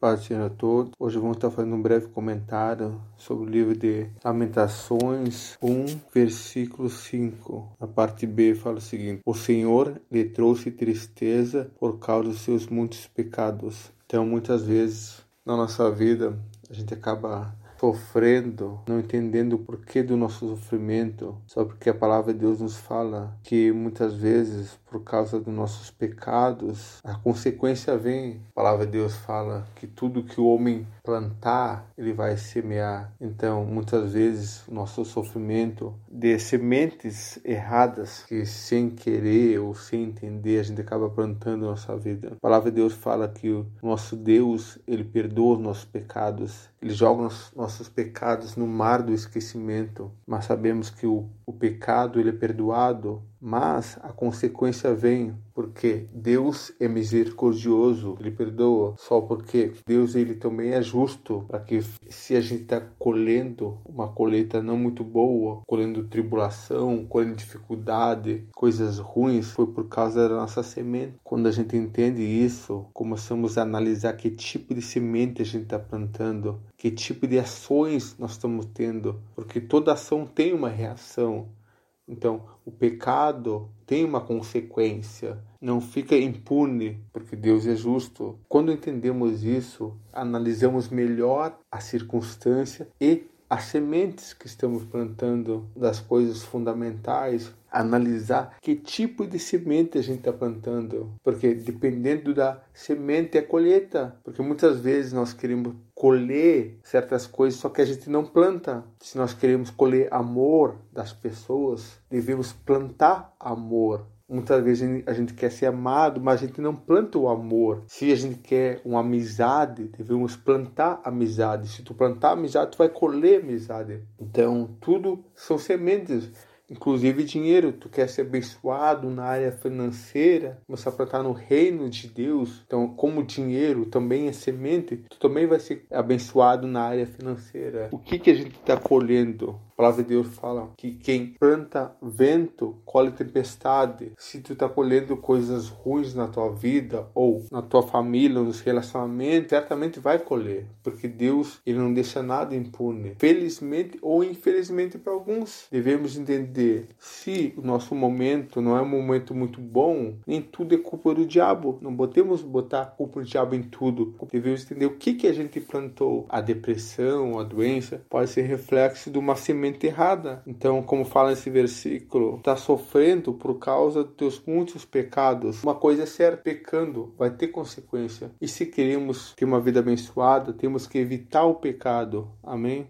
Paz a todos. Hoje vamos estar fazendo um breve comentário sobre o livro de Lamentações 1, versículo 5. A parte B fala o seguinte: O Senhor lhe trouxe tristeza por causa dos seus muitos pecados. Então, muitas vezes na nossa vida, a gente acaba sofrendo, não entendendo o porquê do nosso sofrimento, só porque a palavra de Deus nos fala que muitas vezes, por causa dos nossos pecados, a consequência vem. A palavra de Deus fala que tudo que o homem plantar, ele vai semear. Então, muitas vezes, o nosso sofrimento de sementes erradas que sem querer ou sem entender a gente acaba plantando na nossa vida. A palavra de Deus fala que o nosso Deus, ele perdoa os nossos pecados, ele joga os nossos pecados no mar do esquecimento, mas sabemos que o, o pecado ele é perdoado mas a consequência vem porque Deus é misericordioso, ele perdoa só porque Deus ele também é justo para que se a gente está colhendo uma colheita não muito boa, colhendo tribulação, colhendo dificuldade, coisas ruins, foi por causa da nossa semente. Quando a gente entende isso, começamos a analisar que tipo de semente a gente está plantando, que tipo de ações nós estamos tendo, porque toda ação tem uma reação. Então, o pecado tem uma consequência, não fica impune, porque Deus é justo. Quando entendemos isso, analisamos melhor a circunstância e as sementes que estamos plantando das coisas fundamentais, analisar que tipo de semente a gente está plantando, porque dependendo da semente é colheita, porque muitas vezes nós queremos colher certas coisas, só que a gente não planta. Se nós queremos colher amor das pessoas, devemos plantar amor Muitas vezes a gente quer ser amado, mas a gente não planta o amor. Se a gente quer uma amizade, devemos plantar amizade. Se tu plantar amizade, tu vai colher amizade. Então, tudo são sementes inclusive dinheiro. Tu quer ser abençoado na área financeira, começar a plantar no reino de Deus. Então, como dinheiro também é semente, tu também vai ser abençoado na área financeira. O que que a gente está colhendo? A palavra de Deus fala que quem planta vento colhe tempestade. Se tu está colhendo coisas ruins na tua vida ou na tua família, nos relacionamentos, certamente vai colher, porque Deus ele não deixa nada impune. Felizmente ou infelizmente para alguns, devemos entender se o nosso momento não é um momento muito bom, nem tudo é culpa do diabo. Não podemos botar a culpa do diabo em tudo. Devemos entender o que que a gente plantou. A depressão, a doença pode ser reflexo de uma semente errada. Então, como fala esse versículo, está sofrendo por causa dos teus muitos pecados. Uma coisa é certa, pecando vai ter consequência. E se queremos ter uma vida abençoada, temos que evitar o pecado. Amém?